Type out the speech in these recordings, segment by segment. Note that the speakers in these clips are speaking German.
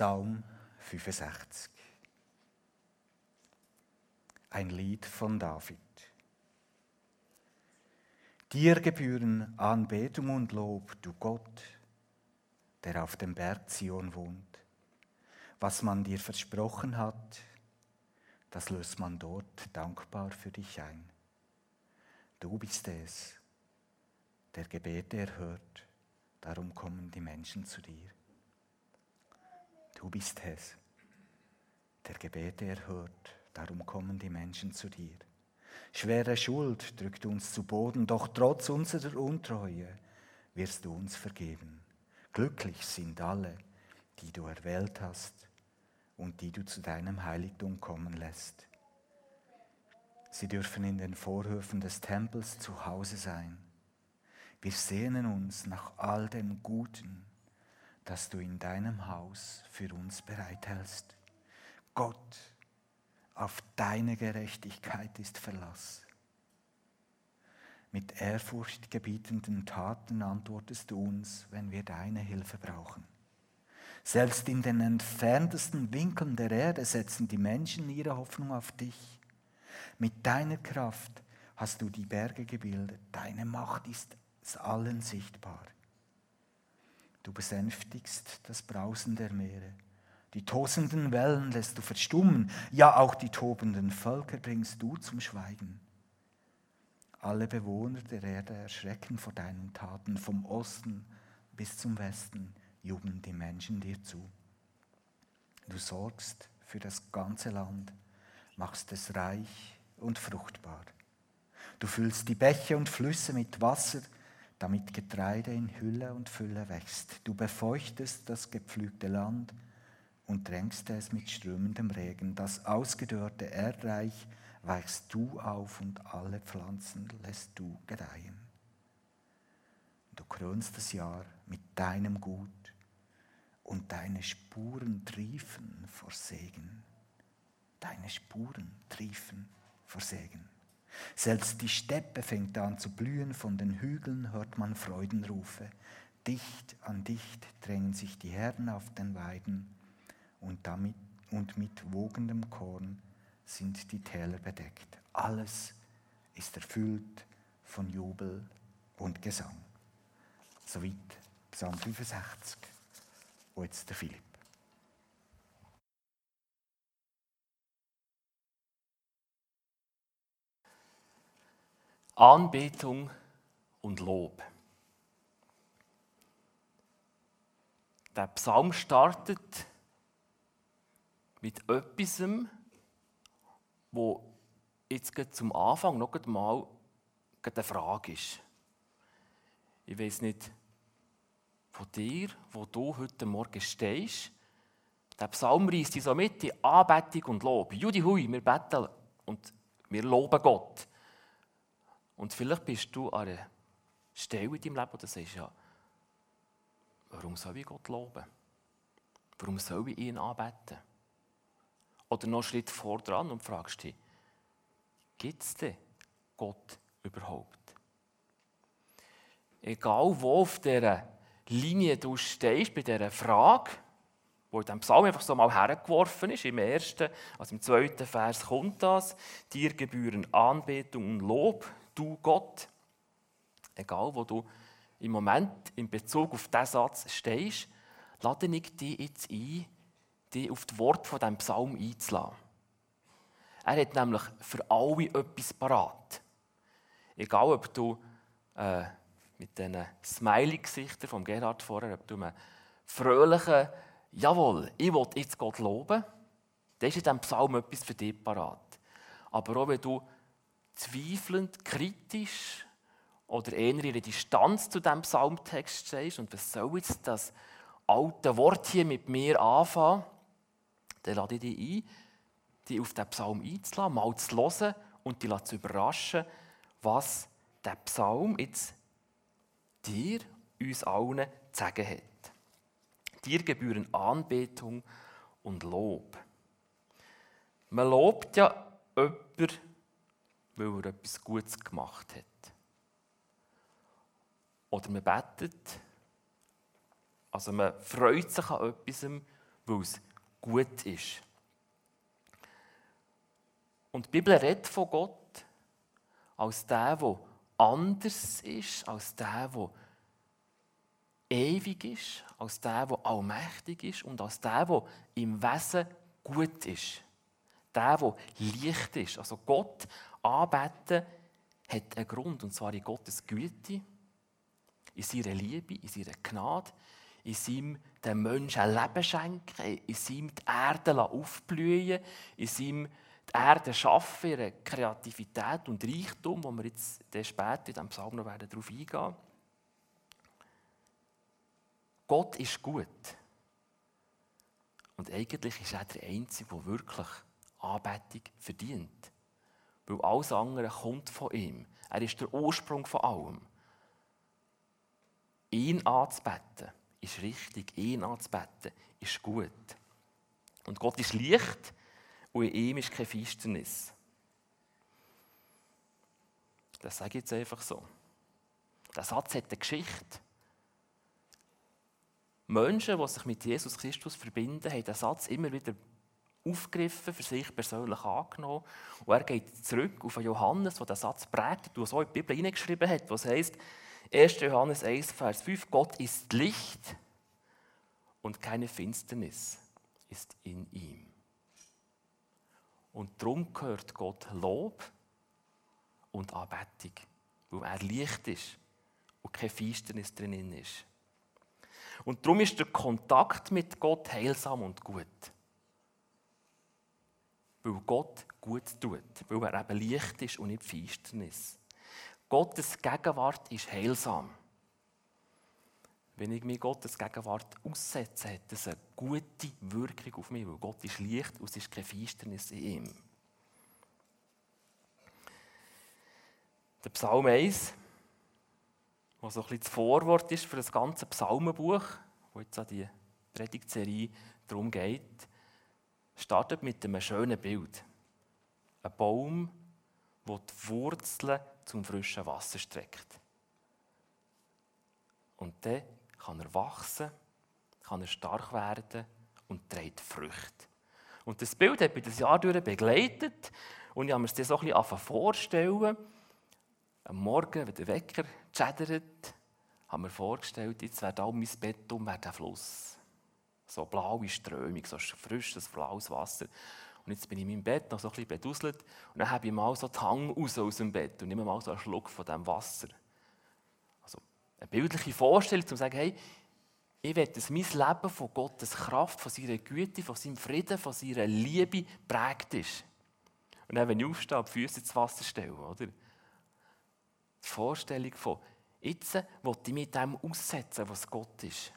Psalm 65. Ein Lied von David. Dir gebühren Anbetung und Lob, du Gott, der auf dem Berg Zion wohnt. Was man dir versprochen hat, das löst man dort dankbar für dich ein. Du bist es, der Gebete erhört, darum kommen die Menschen zu dir. Du bist es, der Gebete erhört, darum kommen die Menschen zu dir. Schwere Schuld drückt uns zu Boden, doch trotz unserer Untreue wirst du uns vergeben. Glücklich sind alle, die du erwählt hast und die du zu deinem Heiligtum kommen lässt. Sie dürfen in den Vorhöfen des Tempels zu Hause sein. Wir sehnen uns nach all dem Guten, das du in deinem Haus für uns bereithältst. Gott, auf deine Gerechtigkeit ist Verlass. Mit ehrfurchtgebietenden Taten antwortest du uns, wenn wir deine Hilfe brauchen. Selbst in den entferntesten Winkeln der Erde setzen die Menschen ihre Hoffnung auf dich. Mit deiner Kraft hast du die Berge gebildet. Deine Macht ist allen sichtbar. Du besänftigst das Brausen der Meere. Die tosenden Wellen lässt du verstummen. Ja, auch die tobenden Völker bringst du zum Schweigen. Alle Bewohner der Erde erschrecken vor deinen Taten. Vom Osten bis zum Westen jubeln die Menschen dir zu. Du sorgst für das ganze Land, machst es reich und fruchtbar. Du füllst die Bäche und Flüsse mit Wasser, damit Getreide in Hülle und Fülle wächst. Du befeuchtest das gepflügte Land und drängst es mit strömendem Regen. Das ausgedörrte Erdreich weichst du auf und alle Pflanzen lässt du gedeihen. Du krönst das Jahr mit deinem Gut und deine Spuren triefen vor Segen. Deine Spuren triefen vor Segen. Selbst die Steppe fängt an zu blühen, von den Hügeln hört man Freudenrufe. Dicht an dicht drängen sich die Herden auf den Weiden und, damit, und mit wogendem Korn sind die Täler bedeckt. Alles ist erfüllt von Jubel und Gesang. Soweit Psalm 65. Und jetzt der Philipp. Anbetung und Lob. Der Psalm startet mit etwas, wo jetzt zum Anfang noch einmal eine Frage ist. Ich weiß nicht, von dir, wo du heute Morgen stehst, der Psalm reißt dich so mit in Anbetung und Lob. Judi hui, wir beten und wir loben Gott. Und vielleicht bist du an einer Stelle in deinem Leben, wo du sagst, ja, warum soll ich Gott loben? Warum soll ich ihn anbeten? Oder noch einen Schritt vor dran und fragst dich, gibt es denn Gott überhaupt? Egal wo auf dieser Linie du stehst, bei dieser Frage, wo in diesem Psalm einfach so mal hergeworfen ist, im ersten, also im zweiten Vers kommt das, dir gebühren Anbetung und Lob, du Gott, egal wo du im Moment in Bezug auf diesen Satz stehst, lade ich dich jetzt ein, dich auf das Wort von diesem Psalm einzulassen. Er hat nämlich für alle etwas parat. Egal, ob du äh, mit diesen Smiley-Gesichtern von Gerhard vorher, ob du einen fröhlichen, jawohl, ich will jetzt Gott loben, dann ist in diesem Psalm etwas für dich parat. Aber auch wenn du zweifelnd, kritisch oder eher der Distanz zu diesem Psalmtext stehst und was soll jetzt das alte Wort hier mit mir anfangen, dann lade ich dich ein, dich auf den Psalm einzulassen, mal zu hören und dich zu überraschen, was der Psalm jetzt dir, uns allen zu sagen hat. Dir gebühren Anbetung und Lob. Man lobt ja jemanden, weil er etwas Gutes gemacht hat. Oder man betet, also man freut sich an etwas, weil es gut ist. Und die Bibel redet von Gott als der, der anders ist, als der, der ewig ist, als der, der allmächtig ist und als der, der im Wesen gut ist. Der, der Licht ist. Also Gott anbeten hat einen Grund, und zwar in Gottes Güte, in seiner Liebe, in seiner Gnade, in seinem den Menschen ein Leben schenken, in seinem die Erde aufblühen, in seinem die Erde schaffen, ihre Kreativität und Reichtum, wo wir jetzt später in diesem Psalm noch darauf eingehen werden. Gott ist gut. Und eigentlich ist er der Einzige, der wirklich Anbetung verdient. Weil alles andere kommt von ihm. Er ist der Ursprung von allem. Ihn anzubeten ist richtig. Ihn anzubeten ist gut. Und Gott ist Licht und in ihm ist keine Finsternis. Das sage ich jetzt einfach so. Der Satz hat eine Geschichte. Menschen, die sich mit Jesus Christus verbinden, haben den Satz immer wieder aufgegriffen, für sich persönlich angenommen. Und er geht zurück auf Johannes, der den Satz prägt und so in die Bibel hineingeschrieben hat, was heißt 1. Johannes 1, Vers 5, Gott ist Licht und keine Finsternis ist in ihm. Und darum gehört Gott Lob und Anbetung, weil er Licht ist und keine Finsternis drinnen ist. Und darum ist der Kontakt mit Gott heilsam und gut. Weil Gott gut tut, weil er eben Licht ist und nicht Finsternis. Gottes Gegenwart ist heilsam. Wenn ich mir Gottes Gegenwart aussetze, hat das eine gute Wirkung auf mich, weil Gott ist Licht und es ist keine Finsternis in ihm. Der Psalm 1 was so ein bisschen das Vorwort ist für das ganze Psalmenbuch, wo jetzt an die Predigtserie darum geht, startet mit einem schönen Bild. Ein Baum, der die Wurzeln zum frischen Wasser streckt. Und dann kann er wachsen, kann er stark werden und trägt Früchte. Und das Bild hat mich das Jahr durch begleitet und ich habe mir das so ein bisschen vorstellen am Morgen, wenn der Wecker schädert, haben wir vorgestellt, jetzt wäre da um mein Bett um der Fluss. So blaue Strömung, so frisches, blaues Wasser. Und jetzt bin ich in meinem Bett noch so ein bisschen beduselt und dann habe ich mal so den Hang raus aus dem Bett und nehme mal so einen Schluck von diesem Wasser. Also eine bildliche Vorstellung, um zu sagen, hey, ich will, dass mein Leben von Gottes Kraft, von seiner Güte, von seinem Frieden, von seiner Liebe prägt ist. Und dann, wenn ich aufstehe, die Füße ins Wasser stelle, oder? Die Vorstellung von, jetzt will ich mit dem aussetzen, was Gott ist.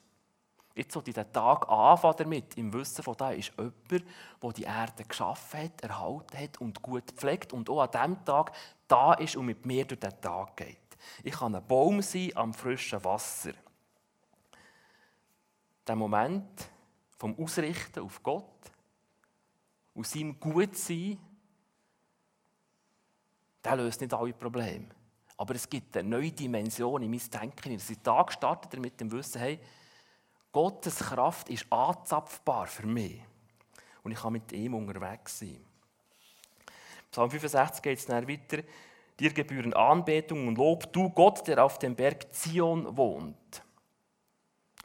Jetzt ich den Tag anfangen damit, im Wissen von da ist jemand, der die Erde geschaffen hat, erhalten hat und gut pflegt und auch an diesem Tag da ist und mit mir durch den Tag geht. Ich kann ein Baum sein am frischen Wasser. Der Moment vom Ausrichten auf Gott, aus seinem Gutsein, der löst nicht alle Probleme. Aber es gibt eine neue Dimension in mein Denken. Ich Tag startet mit dem Wissen, hey, Gottes Kraft ist anzapfbar für mich. Und ich kann mit ihm unterwegs sein. Psalm 65 geht es dann weiter. Dir gebühren Anbetung und Lob, du Gott, der auf dem Berg Zion wohnt.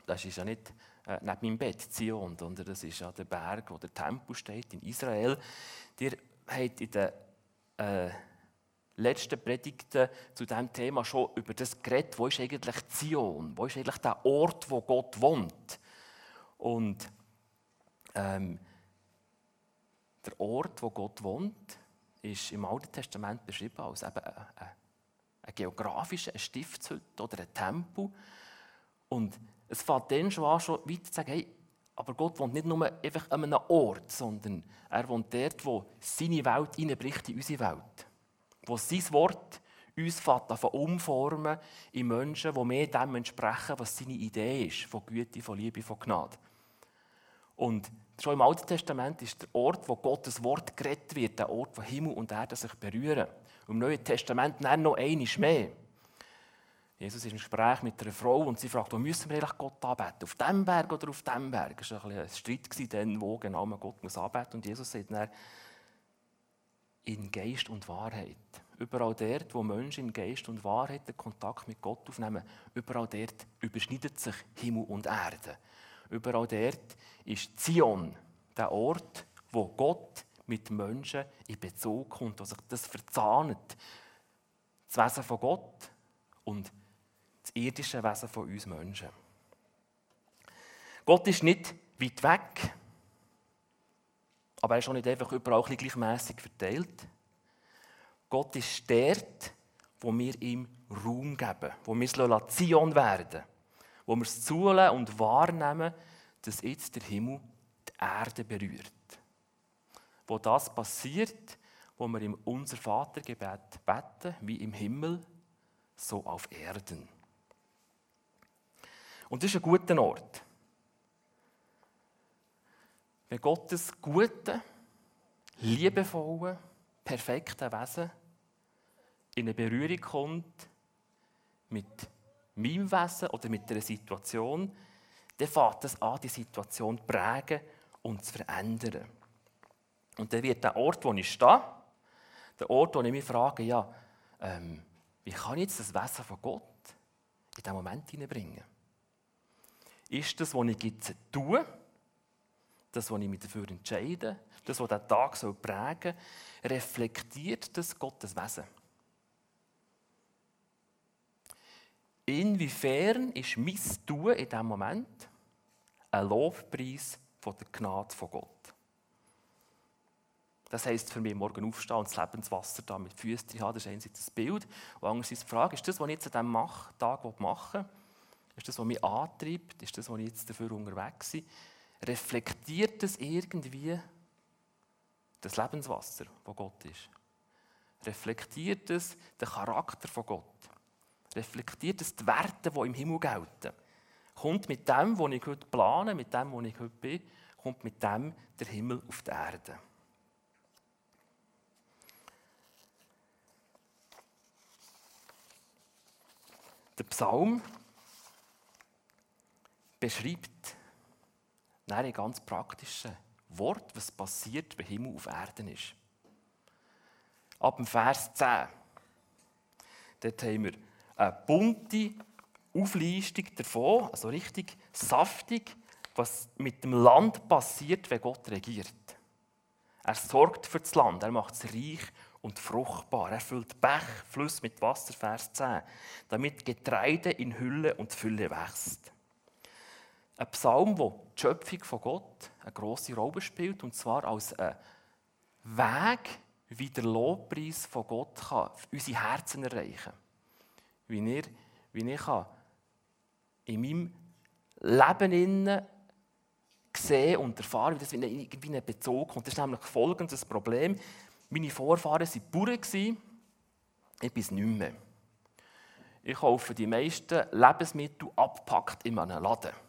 Das ist ja nicht äh, neben meinem Bett Zion, sondern das ist ja der Berg, wo der Tempel steht in Israel. Dir habt in der äh, letzten Predigten zu diesem Thema schon über das geredet, wo ist eigentlich Zion, wo ist eigentlich der Ort, wo Gott wohnt. Und ähm, der Ort, wo Gott wohnt, ist im Alten Testament beschrieben als eben ein, ein, ein geografischer, ein Stiftshütte oder ein Tempel. Und es fängt dann schon an, schon weiter zu sagen, hey, aber Gott wohnt nicht nur einfach an einem Ort, sondern er wohnt dort, wo seine Welt hineinbricht in unsere Welt wo sein Wort uns von umformen in Menschen, die mehr dem entsprechen, was seine Idee ist, von Güte, von Liebe, von Gnade. Und schon im Alten Testament ist der Ort, wo Gottes Wort gerettet wird, der Ort, wo Himmel und Erde sich berühren. Und im Neuen Testament dann noch einiges mehr. Jesus ist im Gespräch mit einer Frau und sie fragt, wo müssen wir eigentlich Gott anbeten? Auf dem Berg oder auf dem Berg? Es war ein, ein Streit, wo genau man Gott anbeten muss. Und Jesus sagt dann, in Geist und Wahrheit. Überall dort, wo Menschen in Geist und Wahrheit den Kontakt mit Gott aufnehmen, überall dort überschneidet sich Himmel und Erde. Überall dort ist Zion, der Ort, wo Gott mit Menschen in Bezug kommt, wo sich das verzahnt. Das Wesen von Gott und das irdische Wesen von uns Menschen. Gott ist nicht weit weg, aber er ist auch nicht einfach überall gleichmäßig verteilt. Gott ist dort, wo wir ihm Raum geben, wo wir es Zion werden wo wir es zulassen und wahrnehmen, dass jetzt der Himmel die Erde berührt. Wo das passiert, wo wir im Unser Vatergebet beten, wie im Himmel, so auf Erden. Und das ist ein guter Ort. Wenn Gottes gute, liebevolle, perfekte Wesen in eine Berührung kommt mit meinem Wesen oder mit einer Situation, dann fängt es an, die Situation zu prägen und zu verändern. Und dann wird der Ort, wo ich stehe, der Ort, wo ich mich frage, ja, ähm, wie kann ich jetzt das Wesen von Gott in diesen Moment hineinbringen? Ist das, was ich jetzt tue, das, was ich mich dafür entscheide, das, was diesen Tag soll prägen soll, reflektiert das Gottes Wesen? Inwiefern ist mein Tun in diesem Moment ein Lobpreis von der Gnade von Gott? Das heisst für mich, morgen aufstehen und das Lebenswasser da mit Füßen haben, das ist einerseits das Bild. Und andererseits die Frage, ist das, was ich jetzt an diesem Tag mache, ist das, was mich antreibt, ist das, was ich jetzt dafür unterwegs bin, reflektiert das irgendwie das Lebenswasser, das Gott ist? Reflektiert es den Charakter von Gott? Reflektiert es die Werte, die im Himmel gelten? Kommt mit dem, was ich heute plane, mit dem, was ich heute bin, kommt mit dem der Himmel auf die Erde? Der Psalm beschreibt in ganz praktischen Wort, was passiert, wenn Himmel auf Erden ist. Ab dem Vers 10. Dort haben wir eine bunte Auflistung davon, also richtig saftig, was mit dem Land passiert, wenn Gott regiert. Er sorgt für das Land, er macht es reich und fruchtbar. Er füllt Bech, Fluss mit Wasser, Vers 10, damit Getreide in Hülle und Fülle wächst. Ein Psalm, wo die Schöpfung von Gott eine grosse Rolle spielt, und zwar als ein Weg, wie der Lobpreis von Gott kann unsere Herzen erreichen kann. Wie ich, wie ich in meinem Leben innen sehen und erfahren, wie das in einen Bezug kommt. Das ist nämlich folgendes Problem. Meine Vorfahren waren Bauern, ich bin es nicht mehr. Ich kaufe die meisten Lebensmittel abgepackt in einem Laden.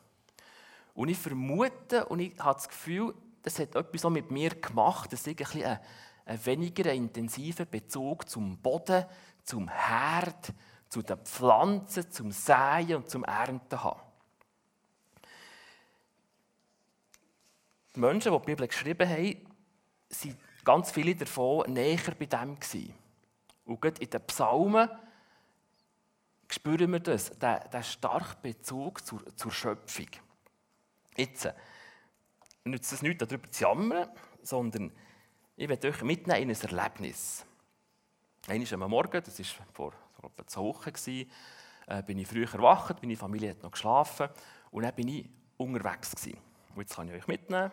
Und ich vermute und ich habe das Gefühl, das hat etwas mit mir gemacht, dass ich ein, ein, ein weniger intensiven Bezug zum Boden, zum Herd, zu den Pflanzen, zum Säen und zum Ernten habe. Die Menschen, die die Bibel geschrieben haben, sind ganz viele davon näher bei dem. Und gerade in den Psalmen spüren wir das, den starken Bezug zur, zur Schöpfung. Jetzt äh, nützt es nicht darüber zu jammern, sondern ich werde euch mitnehmen in ein Erlebnis. Einmal am Morgen, das war vor etwa zwei Wochen, äh, bin ich früh erwacht, meine Familie hat noch geschlafen und dann bin ich unterwegs. Gewesen. Und jetzt kann ich euch mitnehmen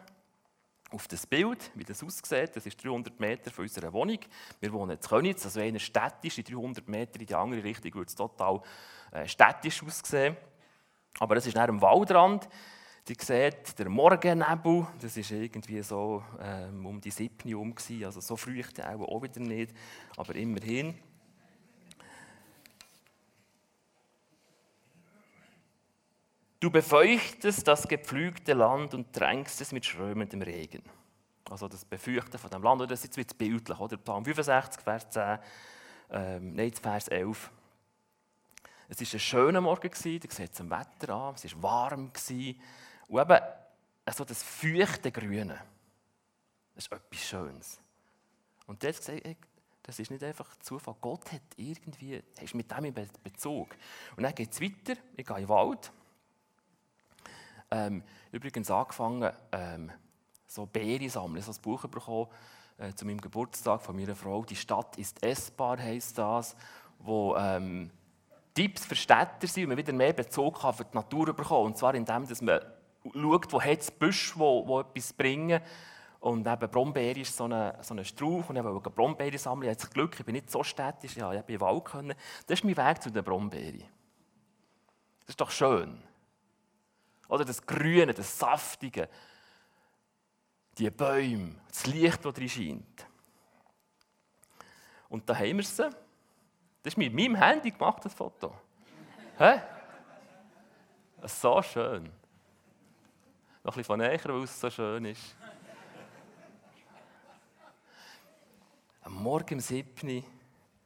auf das Bild, wie das aussieht. Das ist 300 Meter von unserer Wohnung. Wir wohnen in Könitz, also einer städtisch, in 300 Meter in die andere Richtung würde es total äh, städtisch aussehen. Aber das ist nach dem Waldrand. Die sieht der Morgennebel, das ist irgendwie so ähm, um die 7 Uhr herum, also so früh auch, auch wieder nicht, aber immerhin. Du befeuchtest das gepflügte Land und tränkst es mit strömendem Regen. Also das Befeuchten von dem Land, das ist jetzt bildlich, oder? Psalm 65, Vers 10, ähm, nein, Vers 11. Es war ein schöner Morgen, ihr seht es am Wetter an, es war warm. Und eben so das feuchte Grüne, das ist etwas Schönes. Und gesagt, das ist nicht einfach Zufall. Gott hat irgendwie, ist mit dem in Bezug. Und dann geht es weiter, ich gehe in den Wald. Ähm, übrigens angefangen, ähm, so Beeren sammeln. Ich habe ein Buch bekommen äh, zu meinem Geburtstag von meiner Frau. «Die Stadt ist essbar» heisst das, wo ähm, Tipps für Städter sind und man wieder mehr Bezug kann für die Natur bekommen. Und zwar indem, dass man schaut, wo hat es Büsche, wo, wo etwas bringen. Und eben Brombeere ist so ein so eine Strauch und ich wollte Brombeere sammeln. Ich hatte Glück, ich bin nicht so städtisch, ja, ich habe in den Wald können. Das ist mein Weg zu den Brombeeren. Das ist doch schön. Oder das Grüne, das Saftige, die Bäume, das Licht, das drin scheint. Und da haben wir sie. Das ist mit meinem Handy gemacht, das Foto. Hä? So schön. Noch ein bisschen von näher, weil es so schön ist. Am Morgen um 7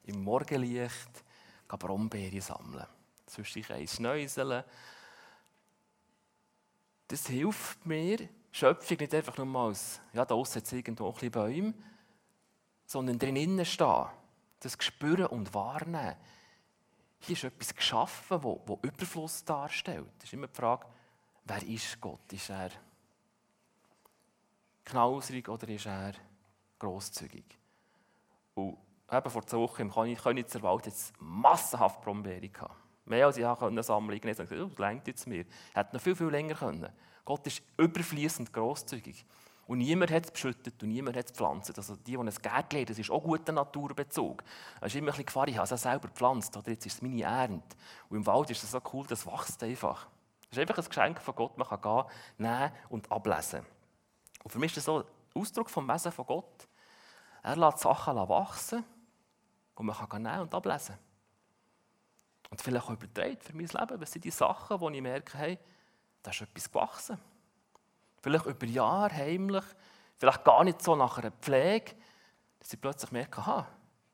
im Morgenlicht Brombeeren sammeln. Zwischen eins Schnäuseln. Das hilft mir, Schöpfung nicht einfach nur als, ja, da aussen jetzt irgendwo ein bisschen Bäume, sondern drinnen stehen, das spüren und wahrnehmen. Hier ist etwas geschaffen, das, Überfluss darstellt. Das ist immer die Frage, wer ist Gott? Ist er knausrig oder ist er grosszügig? Und eben vor zwei Wochen im Königser Wald jetzt massenhaft Brombeeren gehabt. Mehr als ich sammeln konnte. Ich dachte, oh, das längt jetzt mir. Hätte noch viel, viel länger können. Gott ist überfließend grosszügig. Und niemand hat es beschüttet und niemand hat es gepflanzt. Also die, die ein Gärtchen haben, das ist auch guter Naturbezug. Es ist immer ein bisschen Gefahr, ich habe es selber gepflanzt oder jetzt ist es meine Ernte. Und im Wald ist es so cool, das wächst einfach. Das ist einfach ein Geschenk von Gott, man kann gehen, nehmen und ablesen. Und für mich ist das so ein Ausdruck vom Wesen von Gott. Er lässt Sachen wachsen und man kann nehmen und ablesen. Und vielleicht auch übertragen für mein Leben. Was sind die Sachen, wo ich merke, hey, da ist etwas gewachsen. Vielleicht über Jahre heimlich, vielleicht gar nicht so nach einer Pflege, dass ich plötzlich merke, aha,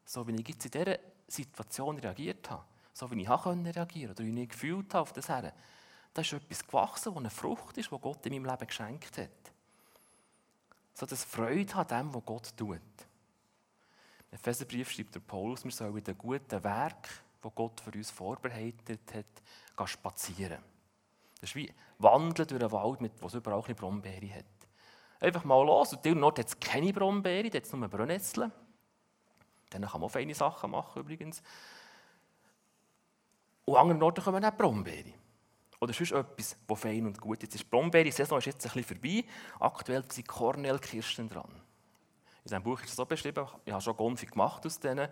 so wie ich jetzt in dieser Situation reagiert habe, so wie ich reagieren konnte oder wie ich gefühlt habe auf das Herren, da ist etwas gewachsen, das eine Frucht ist, die Gott in meinem Leben geschenkt hat. So dass Freude hat dem, was Gott tut. Im Epheserbrief schreibt der Paulus, wir sollen in den guten Werk, die Gott für uns vorbereitet hat, spazieren. Das ist wie Wandeln durch einen Wald, mit, wo es überall eine Brombeere hat. Einfach mal los. Und in Nord hat es keine Brombeere, da hat es nur Brennnesseln. Dann kann man auch feine Sachen machen übrigens. Und an Norden kommen auch Brombeere. Oder sonst etwas, das fein und gut ist. Die Brombeere-Saison ist jetzt ein bisschen vorbei. Aktuell sind Kornelkirschen dran. In diesem Buch ist es so beschrieben, ich habe schon Gonfi gemacht aus denen.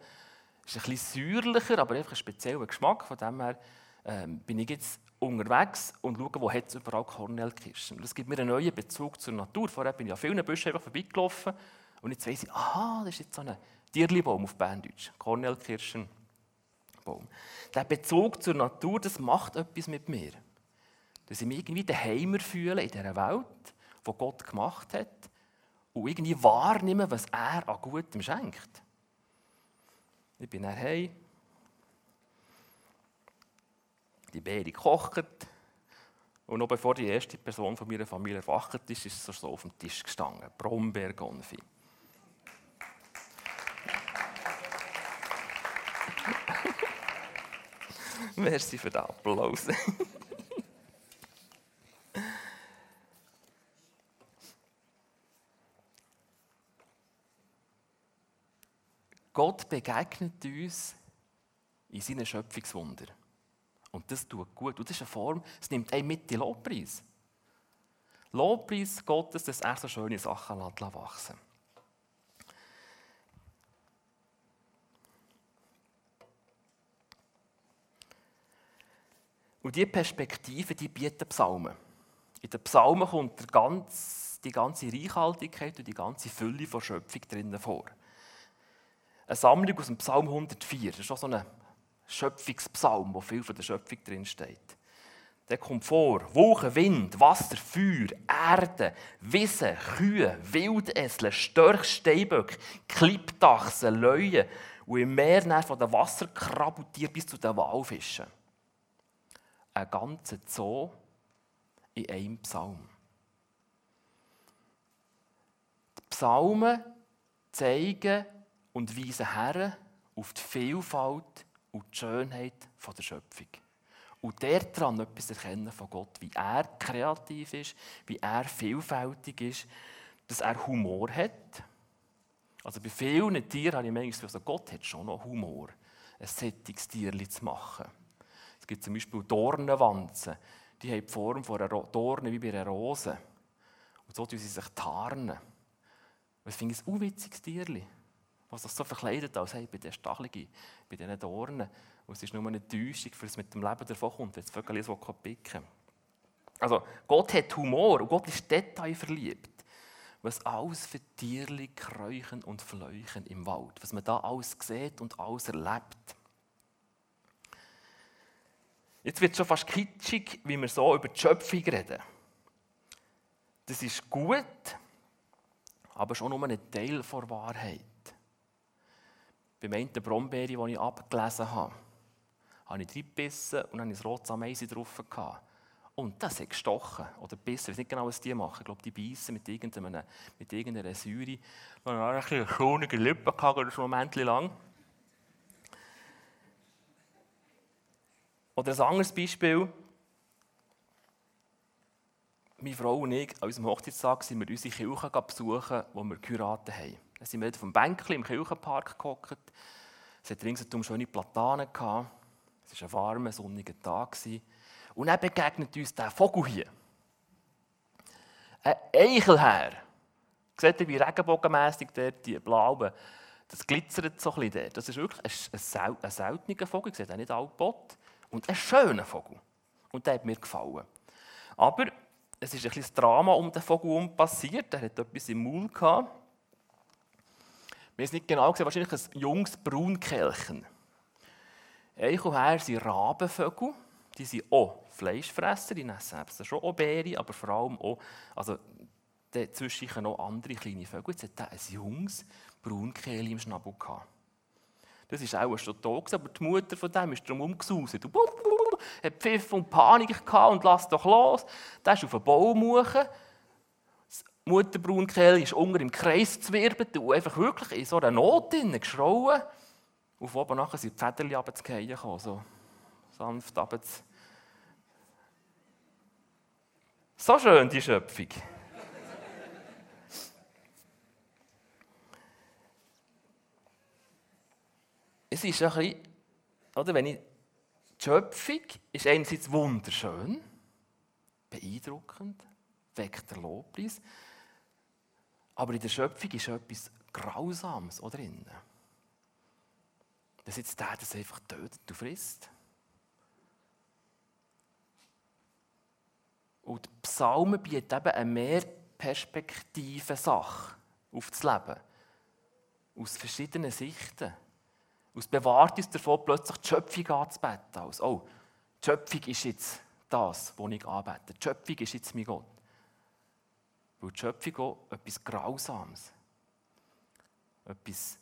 Es ist ein bisschen säuerlicher, aber einfach ein spezieller Geschmack. Von dem her ähm, bin ich jetzt unterwegs und schaue, wo es überall Kornelkirschen. Das gibt mir einen neuen Bezug zur Natur. Vorher bin ich an vielen Büschen einfach vorbeigelaufen und jetzt weiss ich, aha, das ist jetzt so ein Tierlibaum auf Berndeutsch. Kornelkirschenbaum. Der Bezug zur Natur, das macht etwas mit mir. Dass ich mich irgendwie daheim fühle in dieser Welt, die Gott gemacht hat und irgendwie wahrnehme, was er an Gutem schenkt. Ich bin dann heim, die Beere gekocht. Und noch bevor die erste Person von meiner Familie erwacht ist, ist es so auf dem Tisch gestanden. Brombeergonfi. Merci für den Applaus. Gott begegnet uns in seinen Schöpfungswunder. Und das tut gut. Und das ist eine Form, es nimmt einen mit in Lobpreis. Lobpreis Gottes, dass er so schöne Sachen wachsen Und diese Perspektive, die bieten Psalmen. In den Psalmen kommt die ganze Reichhaltigkeit und die ganze Fülle von Schöpfung drinnen vor. Eine Sammlung aus dem Psalm 104, das ist auch so eine Schöpfungspsalm, wo viel von der Schöpfung drin steht. Der kommt vor, Wolken, Wind, Wasser, Feuer, Erde, Wiesen, Kühe, Wildesel, Störch, Steinböck, Klippdachsen, Löwen und im Meer von den Wasserkrabbeltieren bis zu den Walfischen. einen ganzen Zoo in einem Psalm. Die Psalmen zeigen und weisen her auf die Vielfalt und die Schönheit der Schöpfung. Und daran etwas erkennen von Gott, wie er kreativ ist, wie er vielfältig ist, dass er Humor hat. Also bei vielen Tieren habe ich manchmal gesagt, also Gott hat schon noch Humor, ein sättiges Tierchen zu machen. Es gibt zum Beispiel Dornenwanzen, die haben die Form von einer Dorne wie bei einer Rose. Und so tun sie sich tarnen. Und ich finde es ein unwitziges Tierchen, was sich so verkleidet, als hey, bei den Stacheln, bei diesen Dornen. Und es ist nur eine Täuschung, für es mit dem Leben davon kommt, wenn das Vögel so picken Also, Gott hat Humor und Gott ist detailverliebt. Was alles für Tierli kräuchen und fleuchen im Wald. Was man da alles sieht und alles erlebt. Jetzt wird es schon fast kitschig, wie wir so über die Schöpfung reden. Das ist gut, aber schon nur ein Teil der Wahrheit. Beim einen Brombeere, die ich abgelesen habe, habe ich reingebissen und dann ein rotes Ameisen drauf. Gehabt. Und das hat gestochen oder bissen. Ich weiß nicht genau, was die machen. Ich glaube, die beißen mit, irgendeiner, mit irgendeiner Säure. Dann habe ich ein schonige Lippen gehabt, ein Moment lang. Oder ein anderes Beispiel. Meine Frau und ich, an unserem Hochzeitstag, sind wir unsere Kirche besuchen, wo wir geheiratet haben. Dann sind wir auf dem Bänkchen im Kirchenpark gehockt. Es hat ringsherum schöne Platanen gehabt. Es war ein warmer, sonniger Tag. Und dann begegnet uns der Vogel hier. Ein Eichelherr. Seht ihr, wie regenbogenmässig dort die blauen, das glitzert so ein dort. Das ist wirklich ein, ein, seltener Vogel, ich sehe den nicht altbot. Und ein schöner Vogel. Und der hat mir gefallen. Aber es ist ein bisschen Drama um den Vogel herum passiert. Er hat etwas im Maul gehabt. Wir haben es nicht genau gesehen, wahrscheinlich ein junges Braunkelchen. Eichelherr sind Rabenvögel. Die sind auch Fleischfresser, die essen schon auch Beere, aber vor allem auch, also dazwischen noch andere kleine Vögel. Jetzt hat er ein junges Braunkehl im Schnabel gehabt. Das war auch schon da, aber die Mutter von dem ist darum umgesaust. Und hat Pfiff und Panik gehabt und lasst doch los. Der ist auf den Baum hoch. Das Mutterbraunkehl ist unter im Kreis gezwirbelt und einfach wirklich in so einer Not geschrauen. Auf oben nachher sind die Federchen runtergefallen, so sanft runter. So schön, die Schöpfung. es ist ein bisschen, oder, wenn ich, die Schöpfung ist einerseits wunderschön, beeindruckend, weckt der Lobpreis, aber in der Schöpfung ist etwas Grausames drin. Das ist jetzt der, der einfach tötet und frisst. Und die Psalmen bieten eben eine mehr perspektive Sache auf das Leben. Aus verschiedenen Sichten. Aus bewahrt uns davon, plötzlich die Schöpfung anzubeten. Als, oh, die Schöpfung ist jetzt das, was ich anbete. Die Schöpfung ist jetzt mein Gott. Weil die Schöpfung auch etwas Grausames, etwas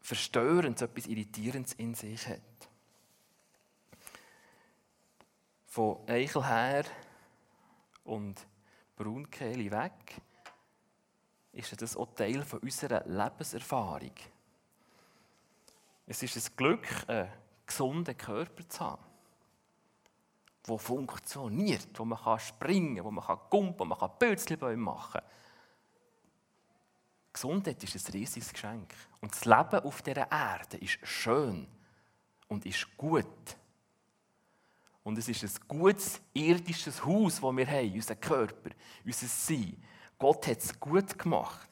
Verstörendes, etwas Irritierendes in sich hat. Von Eichel her und Braunkehle weg ist das auch Teil unserer Lebenserfahrung. Es ist ein Glück, einen gesunden Körper zu haben, der funktioniert, wo man kann springen kann, wo man gumpen kann, wo man Pölzchenbäume machen kann. Gesundheit ist ein riesiges Geschenk. Und das Leben auf dieser Erde ist schön und ist gut. Und es ist ein gutes irdisches Haus, das wir haben, unser Körper, unser Sein. Gott hat es gut gemacht.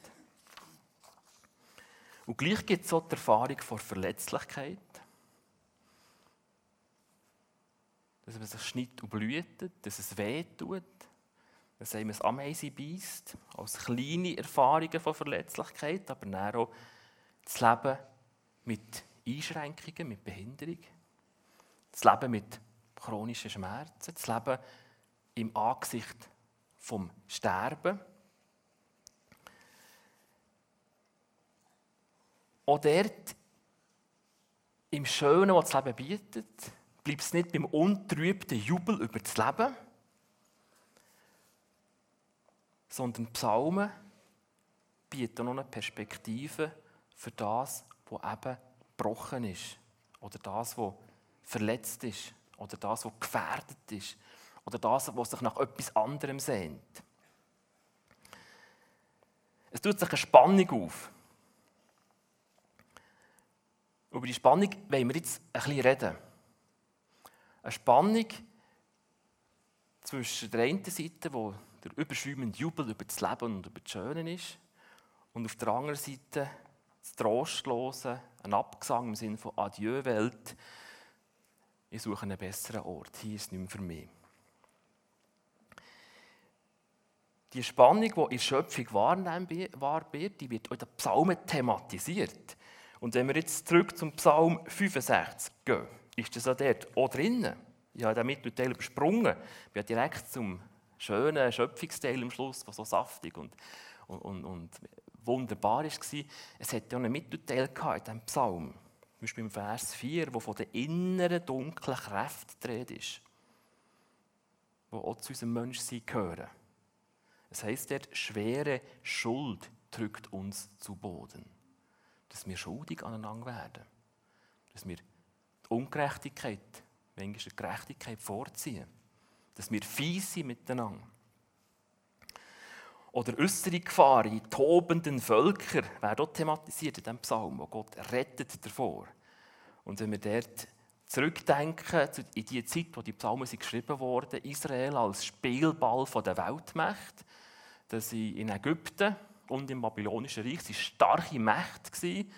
Und gleich gibt es auch die Erfahrung von Verletzlichkeit. Dass man sich schneidet und blüht, dass es weh tut, dass einem ein Ameisen beißt, als kleine Erfahrungen von Verletzlichkeit, aber dann auch das Leben mit Einschränkungen, mit Behinderung, das Leben mit chronischen Schmerzen, das Leben im Angesicht vom Sterben. Auch dort, im Schönen, was das Leben bietet, bleibt es nicht beim untrübten Jubel über das Leben, sondern Psalmen bieten noch eine Perspektive für das, was eben gebrochen ist. Oder das, was verletzt ist. Oder das, was gefährdet ist. Oder das, was sich nach etwas anderem sehnt. Es tut sich eine Spannung auf. Über die Spannung wollen wir jetzt ein bisschen reden. Eine Spannung zwischen der einen Seite, wo der überschwemmende Jubel über das Leben und über das Schöne ist, und auf der anderen Seite das Trostlose, ein Abgesang im Sinne von Adieu Welt, ich suche einen besseren Ort, hier ist es nicht mehr für mich. Die Spannung, die in der Schöpfung wahrnehmbar wird, die wird auch in den Psalmen thematisiert. Und wenn wir jetzt zurück zum Psalm 65 gehen, ist das auch dort auch drinnen. Ich habe den Mittelteil übersprungen. Ich bin direkt zum schönen Schöpfungsteil am Schluss, der so saftig und, und, und, und wunderbar war. Es hat ja einen Mittelteil in diesem Psalm. Zum Beispiel im Vers 4, wo von den inneren dunklen Kräften die Rede ist. Die auch zu unserem Menschsein gehören. Es heisst dort, schwere Schuld drückt uns zu Boden. Dass wir schuldig aneinander werden. Dass wir Ungerechtigkeit, manchmal die Gerechtigkeit vorziehen. Dass wir fies sind miteinander. Oder äußere Gefahren, die tobenden Völker, werden auch thematisiert in diesem Psalm, wo Gott rettet davor. Und wenn wir dort zurückdenken in die Zeit, wo die Psalmen geschrieben wurden, Israel als Spielball der Weltmacht, dass sie in Ägypten und im Babylonischen Reich sie starke Mächte waren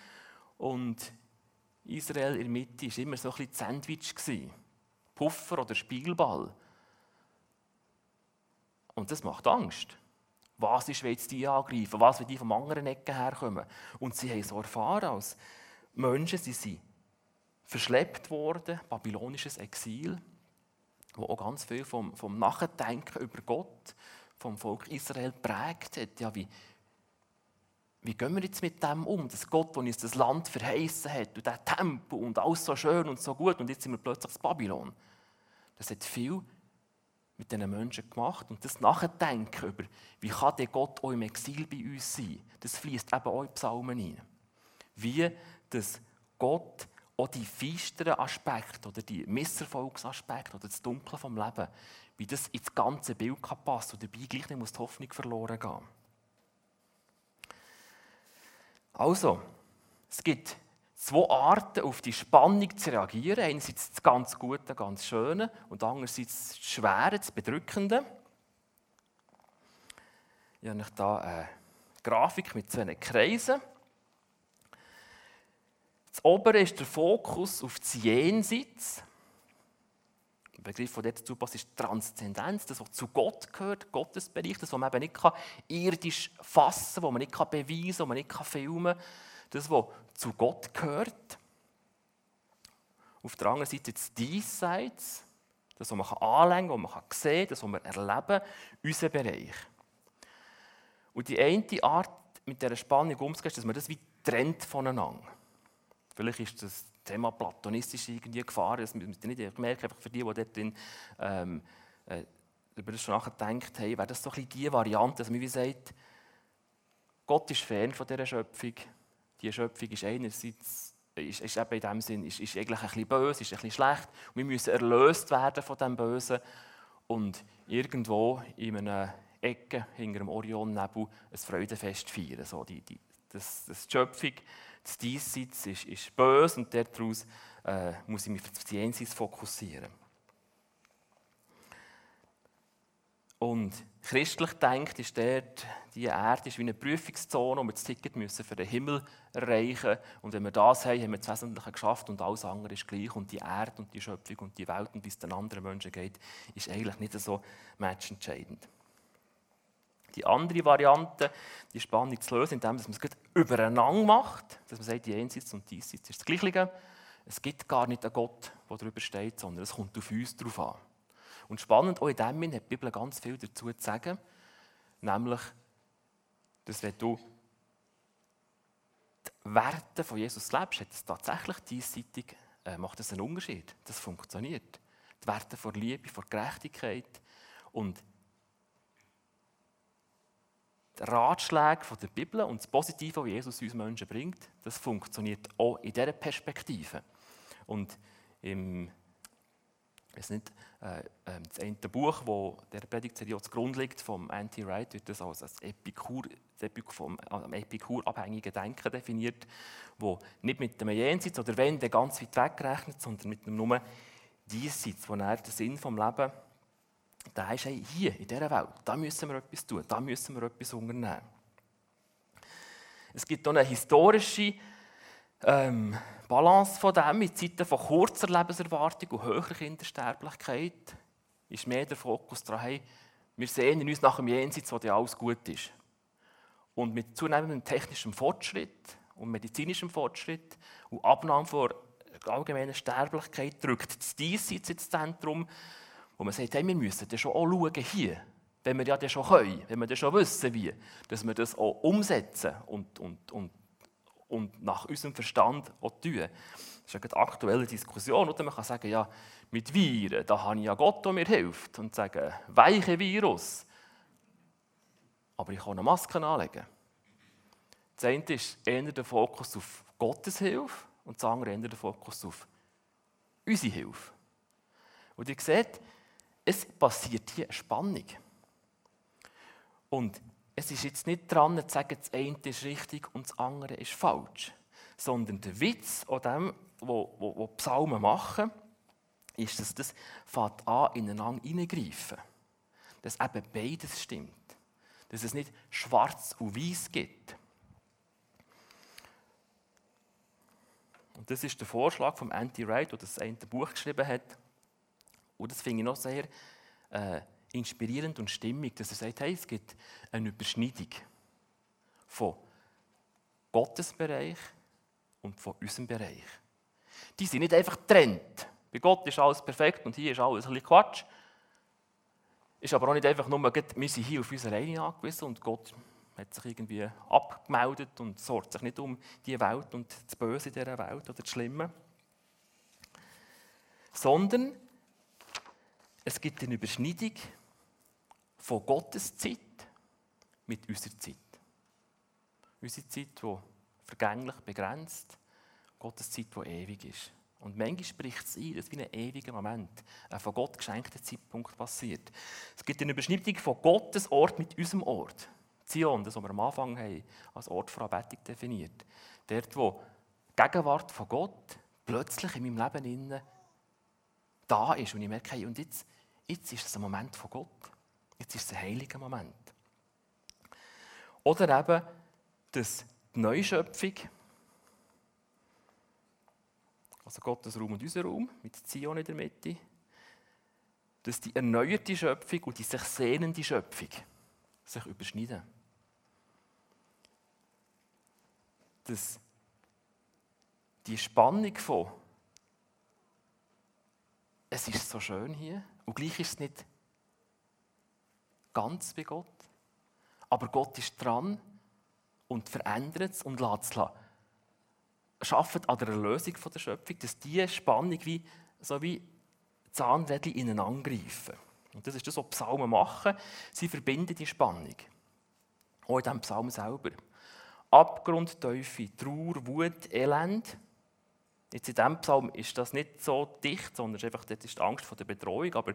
und Israel in der Mitte war immer so ein bisschen Sandwich. Puffer oder Spielball. Und das macht Angst. Was ist, wenn jetzt die angreifen? Was, wenn die vom anderen Ecken herkommen? Und sie haben so erfahren als Menschen, sie sind verschleppt worden, babylonisches Exil, wo auch ganz viel vom, vom Nachdenken über Gott, vom Volk Israel prägt hat. Ja, wie, wie gehen wir jetzt mit dem um, dass Gott, der uns das Land verheißen hat, und der Tempel und alles so schön und so gut, und jetzt sind wir plötzlich in Babylon. Das hat viel mit diesen Menschen gemacht. Und das Nachdenken über, wie kann der Gott auch im Exil bei uns sein, das fließt eben auch in Psalmen hinein. Wie dass Gott auch die feisteren Aspekte oder die Misserfolgsaspekte oder das Dunkle vom Leben, wie das ins ganze Bild kann passen und dabei gleich nicht die Hoffnung verloren gehen. Also, es gibt zwei Arten, auf die Spannung zu reagieren. Einerseits das ganz Gute, ganz Schöne und andererseits das Schwere, das Bedrückende. Ich habe hier eine Grafik mit zwei Kreisen. Das obere ist der Fokus auf das Jenseits. Der Begriff, der dazu passt, ist Transzendenz, das, was zu Gott gehört, Gottesbereich, das, was man eben nicht irdisch fassen kann, was man nicht beweisen kann, was man nicht filmen kann das, was zu Gott gehört. Auf der anderen Seite das Diesseits, das, was man anlängen kann, was man sehen kann, das, was wir erleben, unser Bereich. Und die eine Art, mit dieser Spannung umzugehen, ist, dass man das wie trennt voneinander. Vielleicht ist das Thema platonistisch irgendwie gefahren, das müsst ihr nicht. Ich merke einfach für die, die dort drin, ähm, äh, über das schon nachgedacht haben, wäre das so ein bisschen die Variante, dass man wie sagt, Gott ist fern von dieser Schöpfung, die Schöpfung ist einerseits ist, ist eben in dem Sinn ist, ist eigentlich ein bisschen böse, ist ein bisschen schlecht. Und wir müssen erlöst werden von dem Bösen und irgendwo in einer Ecke hinter dem Orionnebel ein Freudenfest feiern. So die, die, das, das die Schöpfung, das Diesseits ist, ist böse und daraus äh, muss ich mich auf die Jenseits fokussieren. Und christlich denkt, ist dort, die Erde ist wie eine Prüfungszone, wo wir das Ticket müssen für den Himmel erreichen müssen. Und wenn wir das haben, haben wir das Wesentliche geschafft und alles andere ist gleich. Und die Erde und die Schöpfung und die Welt und wie es den anderen Menschen geht, ist eigentlich nicht so matchentscheidend. Die andere Variante, die Spannung zu lösen, indem man es übereinander macht, dass man sagt, die Jenseits und Diesseits ist das Gleiche. Es gibt gar nicht einen Gott, der darüber steht, sondern es kommt auf uns drauf an. Und spannend, auch in dem Sinne hat die Bibel ganz viel dazu zu sagen, nämlich, dass wenn du die Werte von Jesus lebst, hat es tatsächlich diesseitig äh, macht das einen Unterschied. Das funktioniert. Die Werte von Liebe, von Gerechtigkeit und die Ratschläge der Bibel und das Positive, was Jesus uns Menschen bringt, das funktioniert auch in dieser Perspektive. Und im es nicht, äh, äh, das eine Buch, wo der Predigtserie zugrunde liegt, vom Anti-Wright, wird das als, als Epikur, vom äh, Epikur abhängigen Denken definiert, wo nicht mit dem Jenseits oder wenn der ganz weit wegrechnet, sondern mit dem nur Diesseits, wo er den Sinn vom Leben, da ist hey, hier in dieser Welt, da müssen wir etwas tun, da müssen wir etwas unternehmen. Es gibt auch eine historische ähm, Balance von dem in Zeiten von kurzer Lebenserwartung und höherer Kindersterblichkeit ist mehr der Fokus darauf, hey, wir sehen in uns nach dem Jenseits, wo alles gut ist. Und mit zunehmendem technischem Fortschritt und medizinischem Fortschritt und Abnahme von allgemeiner Sterblichkeit drückt das Diesseits ins Zentrum, wo man sagt, hey, wir müssen das schon auch schauen hier, wenn wir ja das schon können, wenn wir das schon wissen, wie, dass wir das auch umsetzen und, und, und und nach unserem Verstand auch tun. Das ist eine aktuelle Diskussion. Oder man kann sagen, ja, mit Viren, da habe ich ja Gott, der mir hilft. Und sagen, weiche Virus. Aber ich kann eine Maske anlegen. Das eine ist eher der Fokus auf Gottes Hilfe und das andere eher der Fokus auf unsere Hilfe. Und ihr seht, es passiert hier eine Spannung. Und es ist jetzt nicht dran zu sagen, das eine ist richtig und das andere ist falsch. Sondern der Witz an dem, was Psalmen machen, ist, dass das fängt an, ineinander hineingreifen. Dass eben beides stimmt. Dass es nicht schwarz und weiß gibt. Und das ist der Vorschlag von Andy Wright, der das eine Buch geschrieben hat. Und das finde ich noch sehr äh, inspirierend und stimmig, dass er sagt, hey, es gibt eine Überschneidung von Gottes Bereich und von unserem Bereich. Die sind nicht einfach getrennt. Bei Gott ist alles perfekt und hier ist alles ein bisschen Quatsch. Ist aber auch nicht einfach nur, wir sind hier auf unsere Reine angewiesen und Gott hat sich irgendwie abgemeldet und sorgt sich nicht um die Welt und das Böse dieser Welt oder das Schlimme. Sondern es gibt eine Überschneidung von Gottes Zeit mit unserer Zeit. Unsere Zeit, die vergänglich begrenzt, Gottes Zeit, die ewig ist. Und manchmal spricht es ein, dass wie ein ewiger Moment, ein von Gott geschenkter Zeitpunkt passiert. Es gibt eine Überschneidung von Gottes Ort mit unserem Ort. Zion, das, was wir am Anfang haben, als Ort von Anbetung definiert. Dort, wo die Gegenwart von Gott plötzlich in meinem Leben da ist und ich merke, hey, und jetzt, jetzt ist es ein Moment von Gott. Jetzt ist es ein heiliger Moment. Oder eben, dass die Neuschöpfung, also Gottes Raum und unser Raum, mit Zion in der Mitte, dass die erneuerte Schöpfung und die sich sehnende Schöpfung sich überschneiden. Dass die Spannung von es ist so schön hier und gleich ist es nicht ganz wie Gott. Aber Gott ist dran und verändert es und lässt es schafft an der Erlösung der Schöpfung, dass diese Spannung wie, so wie Zahnrädchen ineinander greifen. Und das ist das, was Psalmen machen. Sie verbinden die Spannung. Auch in diesem Psalm selber. Abgrund, Teufel, Trauer, Wut, Elend. Jetzt in diesem Psalm ist das nicht so dicht, sondern es ist einfach dort ist die Angst vor der Bedrohung. Aber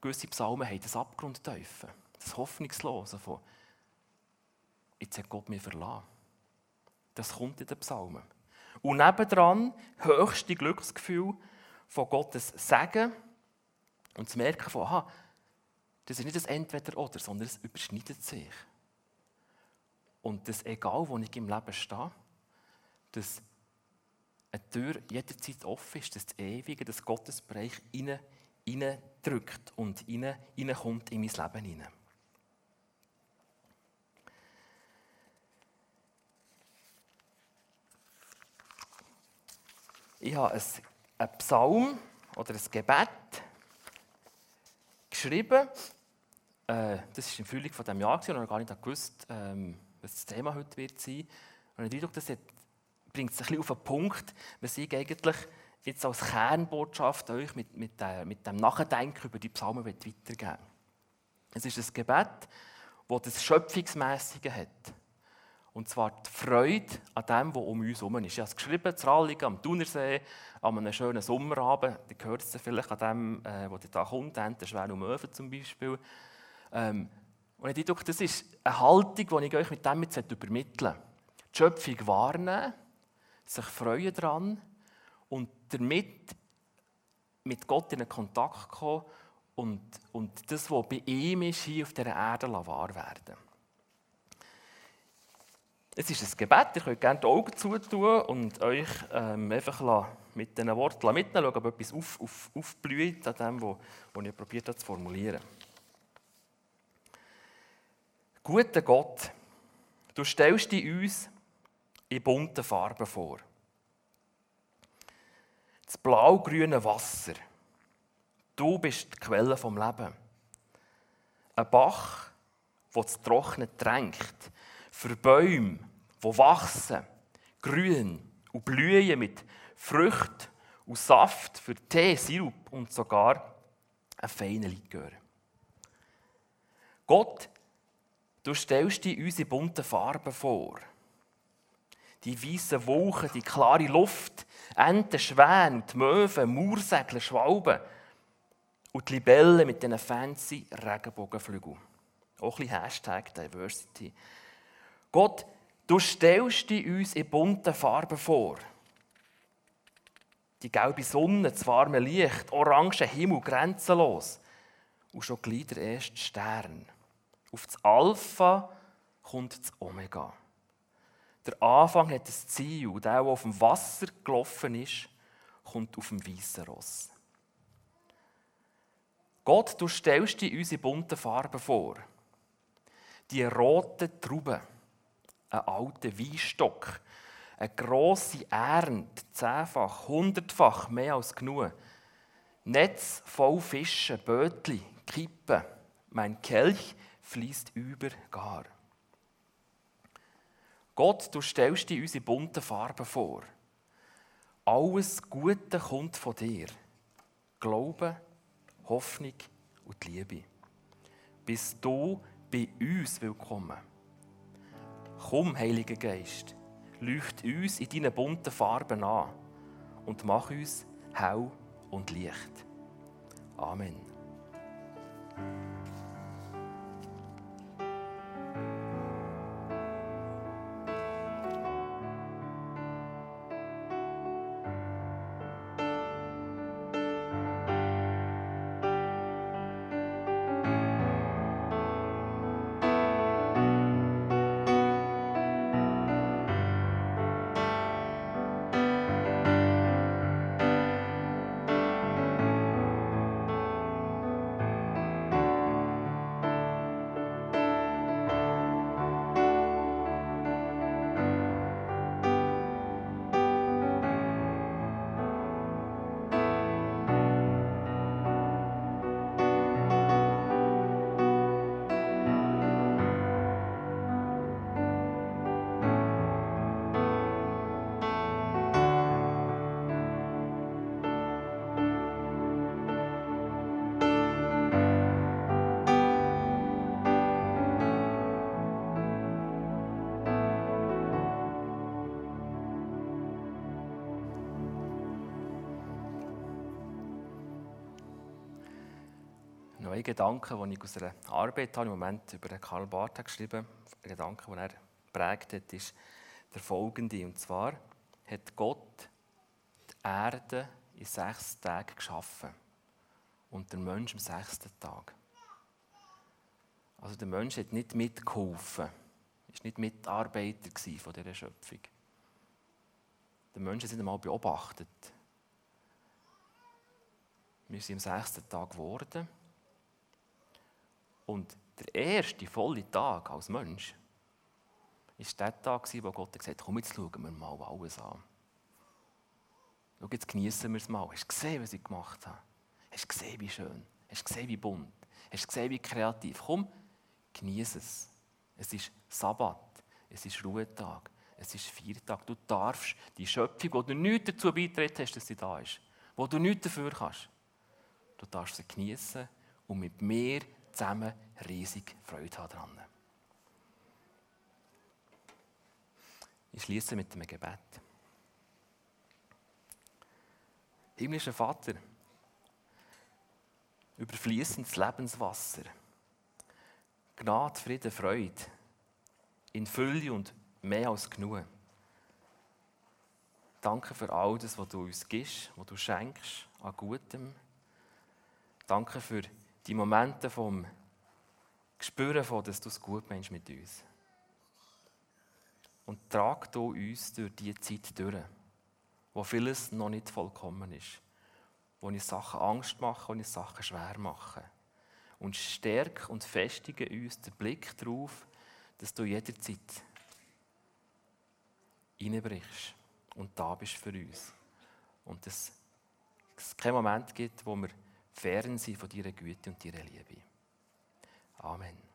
gewisse Psalmen haben das Abgrundteufel das Hoffnungslose von, jetzt hat Gott mich verlassen. Das kommt in den Psalmen. Und nebendran höchste Glücksgefühl von Gottes Segen und zu merken von, aha, das ist nicht das Entweder-Oder, sondern es überschneidet sich. Und das, egal wo ich im Leben stehe, dass eine Tür jederzeit offen ist, dass das Ewige, das Gottesbereich reindrückt und reinkommt in mein Leben hinein. Ich habe einen Psalm oder ein Gebet geschrieben. Äh, das war in Füllung von diesem Jahr und ich habe gar nicht gewusst, ähm, was das Thema heute wird sein. Und ich Eindruck, das bringt es ein bisschen auf den Punkt, was ich eigentlich jetzt als Kernbotschaft euch mit, mit, der, mit dem Nachdenken über die Psalmen weitergeben Es ist ein Gebet, das das Schöpfungsmäßige hat. Und zwar die Freude an dem, was um uns herum ist. Ich habe es geschrieben, zu am Thunersee, an einem schönen Sommerabend. Ihr hört es vielleicht an dem, äh, wo da kommt, der schwere Möwen zum Beispiel. Ähm, und ich denke, das ist eine Haltung, die ich euch mit dem jetzt übermitteln möchte. Die Schöpfung wahrnehmen, sich freuen daran und damit mit Gott in Kontakt kommen und, und das, was bei ihm ist, hier auf dieser Erde wahr werden. Es ist ein Gebet, ihr könnt gerne die Augen zutun und euch ähm, einfach mit diesen Worten mitnehmen, ob etwas auf, auf, aufblüht an dem, was ich probiert habe zu formulieren. Guter Gott, du stellst dich uns in bunten Farben vor. Das blau-grüne Wasser. Du bist die Quelle vom Leben. Ein Bach, der das Trockene tränkt. Für Bäume, die wachsen, grün und blühen mit Früchten und Saft für Tee, Sirup und sogar einen feinen Likör. Gott Du stellst dir unsere bunten Farben vor. Die weißen Wolken, die klare Luft, Enten, Schwäne die Möwen, Maursegler, Schwalben und die Libellen mit diesen fancy Regenbogenflügeln. Auch ein bisschen Hashtag Diversity. Gott, du stellst dir uns in bunten Farben vor. Die gelbe Sonne, das warme Licht, orange Himmel, grenzenlos. Und schon gleich der erste Stern. Auf das Alpha kommt das Omega. Der Anfang hat ein Ziel und der, der auf dem Wasser gelaufen ist, kommt auf dem weißen Ross. Gott, du stellst dir unsere bunten Farben vor. Die roten Trauben, ein alter Weinstock, eine grosse Ernte, zehnfach, hundertfach mehr als genug. Netz voll Fische, Bötli, Kippen, mein Kelch fließt über gar. Gott, du stellst dir unsere bunten Farben vor. Alles Gute kommt von dir. Glaube, Hoffnung und Liebe. Bist du bei uns willkommen. Komm, Heiliger Geist, leucht uns in deinen bunten Farben an und mach uns hell und Licht. Amen. Neue Gedanken, die ich aus einer Arbeit habe, im Moment über Karl Barth geschrieben ein Gedanke, den er prägt hat, ist der folgende. Und zwar hat Gott die Erde in sechs Tagen geschaffen und der Mensch am sechsten Tag. Also der Mensch hat nicht mitgeholfen, ist nicht Mitarbeiter von dieser Schöpfung. Der Mensch hat nicht einmal beobachtet. Wir sind am sechsten Tag geworden und der erste volle Tag als Mensch war der Tag, wo Gott gesagt hat, komm, jetzt schauen wir mal alles an. Schau, jetzt genießen wir es mal. Hast du gesehen, was ich gemacht habe? Hast du gesehen, wie schön? Hast du gesehen, wie bunt? Hast du gesehen, wie kreativ? Komm, genieße es. Es ist Sabbat. Es ist Ruhetag. Es ist Viertag. Du darfst die Schöpfung, wo du nichts dazu beitreten hast, dass sie da ist, wo du nichts dafür kannst, du darfst sie genießen und mit mir zusammen riesig Freude haben dran. Ich schließe mit einem Gebet. Himmlischer Vater, überfließendes Lebenswasser, Gnade, Frieden, Freude, in Fülle und mehr als genug. Danke für all das, was du uns gibst, was du schenkst an Gutem. Danke für die Momente vom Gespüren von, dass du es gut meinst mit uns. Und trag du uns durch diese Zeit durch, wo vieles noch nicht vollkommen ist, wo uns Sachen Angst machen, wo uns Sachen schwer machen. Und stärk und festige uns den Blick darauf, dass du jederzeit reinbrichst und da bist für uns. Und dass es keinen Moment gibt, wo wir fern sind von deiner Güte und deiner Liebe. Amen.